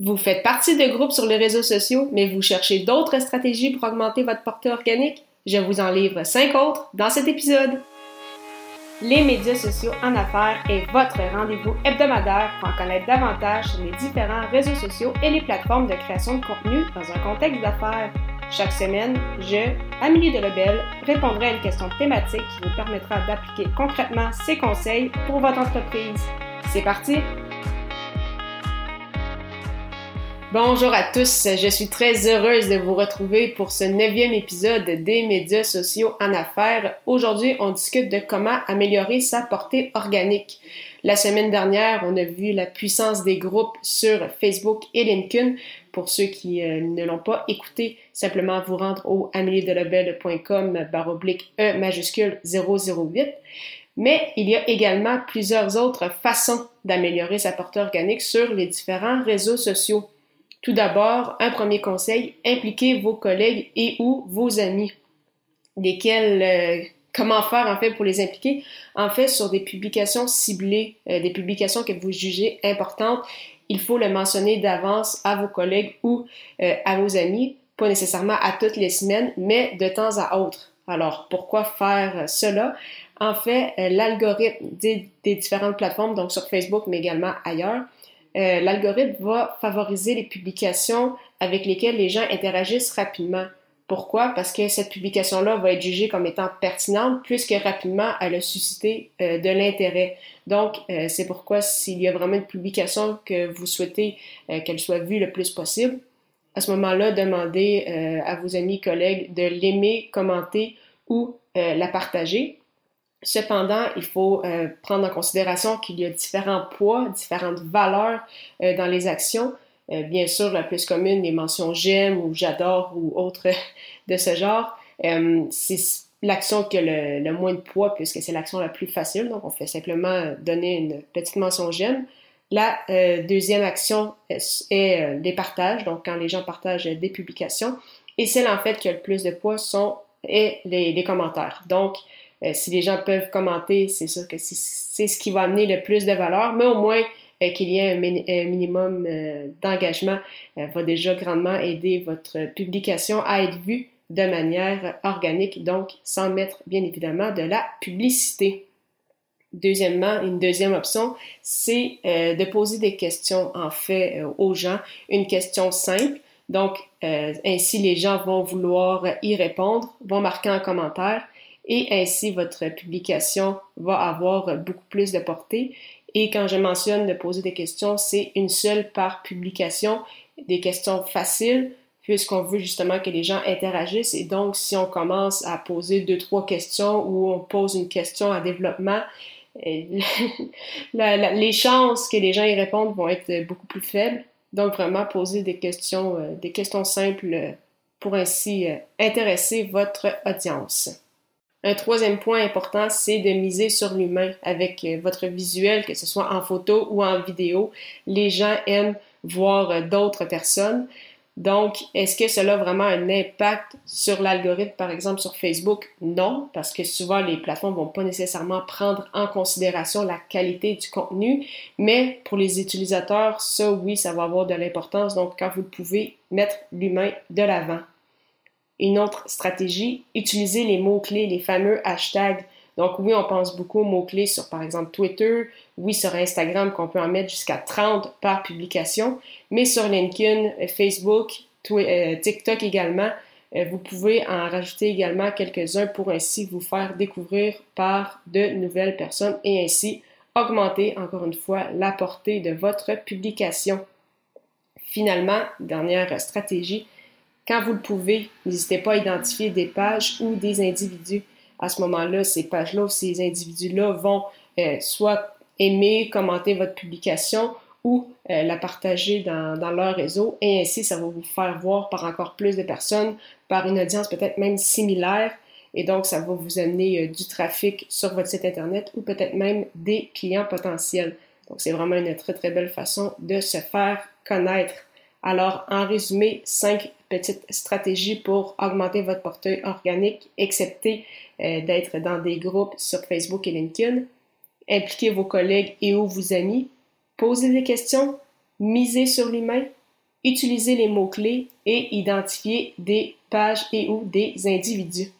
Vous faites partie de groupes sur les réseaux sociaux, mais vous cherchez d'autres stratégies pour augmenter votre portée organique? Je vous en livre cinq autres dans cet épisode. Les médias sociaux en affaires est votre rendez-vous hebdomadaire pour en connaître davantage sur les différents réseaux sociaux et les plateformes de création de contenu dans un contexte d'affaires. Chaque semaine, je, Amélie Delebel, répondrai à une question thématique qui vous permettra d'appliquer concrètement ces conseils pour votre entreprise. C'est parti! Bonjour à tous, je suis très heureuse de vous retrouver pour ce neuvième épisode des médias sociaux en affaires. Aujourd'hui, on discute de comment améliorer sa portée organique. La semaine dernière, on a vu la puissance des groupes sur Facebook et LinkedIn. Pour ceux qui euh, ne l'ont pas écouté, simplement vous rendre au ameliedelabel.com baroblique E majuscule 008. Mais il y a également plusieurs autres façons d'améliorer sa portée organique sur les différents réseaux sociaux. Tout d'abord, un premier conseil, impliquez vos collègues et ou vos amis. Lesquels, euh, comment faire en fait pour les impliquer? En fait, sur des publications ciblées, euh, des publications que vous jugez importantes, il faut le mentionner d'avance à vos collègues ou euh, à vos amis, pas nécessairement à toutes les semaines, mais de temps à autre. Alors, pourquoi faire cela? En fait, l'algorithme des, des différentes plateformes, donc sur Facebook, mais également ailleurs, euh, l'algorithme va favoriser les publications avec lesquelles les gens interagissent rapidement. Pourquoi? Parce que cette publication-là va être jugée comme étant pertinente puisque rapidement elle a suscité euh, de l'intérêt. Donc, euh, c'est pourquoi s'il y a vraiment une publication que vous souhaitez qu'elle soit vue le plus possible, à ce moment-là, demandez à vos amis, collègues de l'aimer, commenter ou la partager. Cependant, il faut euh, prendre en considération qu'il y a différents poids, différentes valeurs euh, dans les actions. Euh, bien sûr, la plus commune, les mentions j'aime ou j'adore ou autres de ce genre. c'est l'action qui a le, moins de poids puisque c'est l'action la plus facile. Donc, on fait simplement donner une petite mention j'aime. La deuxième action est les partages, donc quand les gens partagent des publications. Et celle en fait qui a le plus de poids sont et les, les commentaires. Donc, euh, si les gens peuvent commenter, c'est sûr que c'est ce qui va amener le plus de valeur, mais au moins euh, qu'il y ait un, minimum euh, d'engagement va déjà grandement aider votre publication à être vue de manière organique, donc sans mettre bien évidemment de la publicité. Deuxièmement, une deuxième option, c'est de poser des questions en fait aux gens, une question simple. Donc, ainsi les gens vont vouloir y répondre, vont marquer un commentaire et ainsi votre publication va avoir beaucoup plus de portée. Et quand je mentionne de poser des questions, c'est une seule par publication, des questions faciles, puisqu'on veut justement que les gens interagissent. Et donc, si on commence à poser deux, trois questions ou on pose une question à développement, eh, les chances que les gens y répondent vont être beaucoup plus faibles. Donc, vraiment poser des questions, euh, des questions simples pour ainsi euh, intéresser votre audience. Un troisième point important, c'est de miser sur l'humain avec euh, votre visuel, que ce soit en photo ou en vidéo. Les gens aiment voir euh, d'autres personnes. Donc, est-ce que cela a vraiment un impact sur l'algorithme, par exemple sur Facebook? Non, parce que souvent les plateformes vont pas nécessairement prendre en considération la qualité du contenu, mais pour les utilisateurs, ça oui, ça va avoir de l'importance. Donc, quand vous pouvez mettre l'humain de l'avant. Une autre stratégie, utiliser les mots-clés, les fameux hashtags. Donc oui, on pense beaucoup aux mots-clés sur par exemple Twitter, oui sur Instagram qu'on peut en mettre jusqu'à 30 par publication, mais sur LinkedIn, Facebook, euh, TikTok également, euh, vous pouvez en rajouter également quelques-uns pour ainsi vous faire découvrir par de nouvelles personnes et ainsi augmenter encore une fois la portée de votre publication. Finalement, dernière stratégie, quand vous le pouvez, n'hésitez pas à identifier des pages ou des individus. À ce moment-là, ces pages-là ou ces individus-là vont euh, soit aimer, commenter votre publication ou euh, la partager dans, leur réseau et ainsi ça va vous faire voir par encore plus de personnes, par une audience peut-être même similaire et donc ça va vous amener euh, du trafic sur votre site internet ou peut-être même des clients potentiels. Donc c'est vraiment une très très belle façon de se faire connaître. Alors en résumé, cinq petite stratégie pour augmenter votre portefeuille organique, excepté euh, d'être dans des groupes sur Facebook et LinkedIn. Impliquez vos collègues et ou vos amis. Posez des questions. Misez sur l'humain. utiliser les mots-clés et identifier des pages et ou des individus.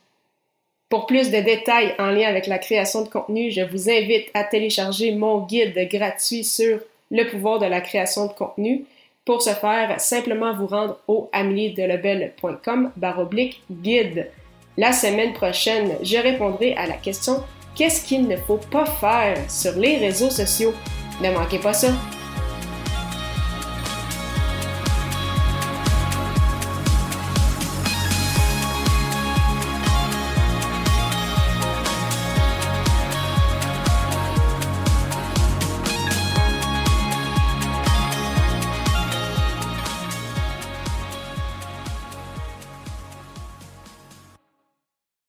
Pour plus de détails en lien avec la création de contenu, je vous invite à télécharger mon guide gratuit sur le pouvoir de la création de contenu. Pour ce faire, simplement vous rendre au ameliedelebel.com baroblique guide. La semaine prochaine, je répondrai à la question Qu'est-ce qu'il ne faut pas faire sur les réseaux sociaux? Ne manquez pas ça!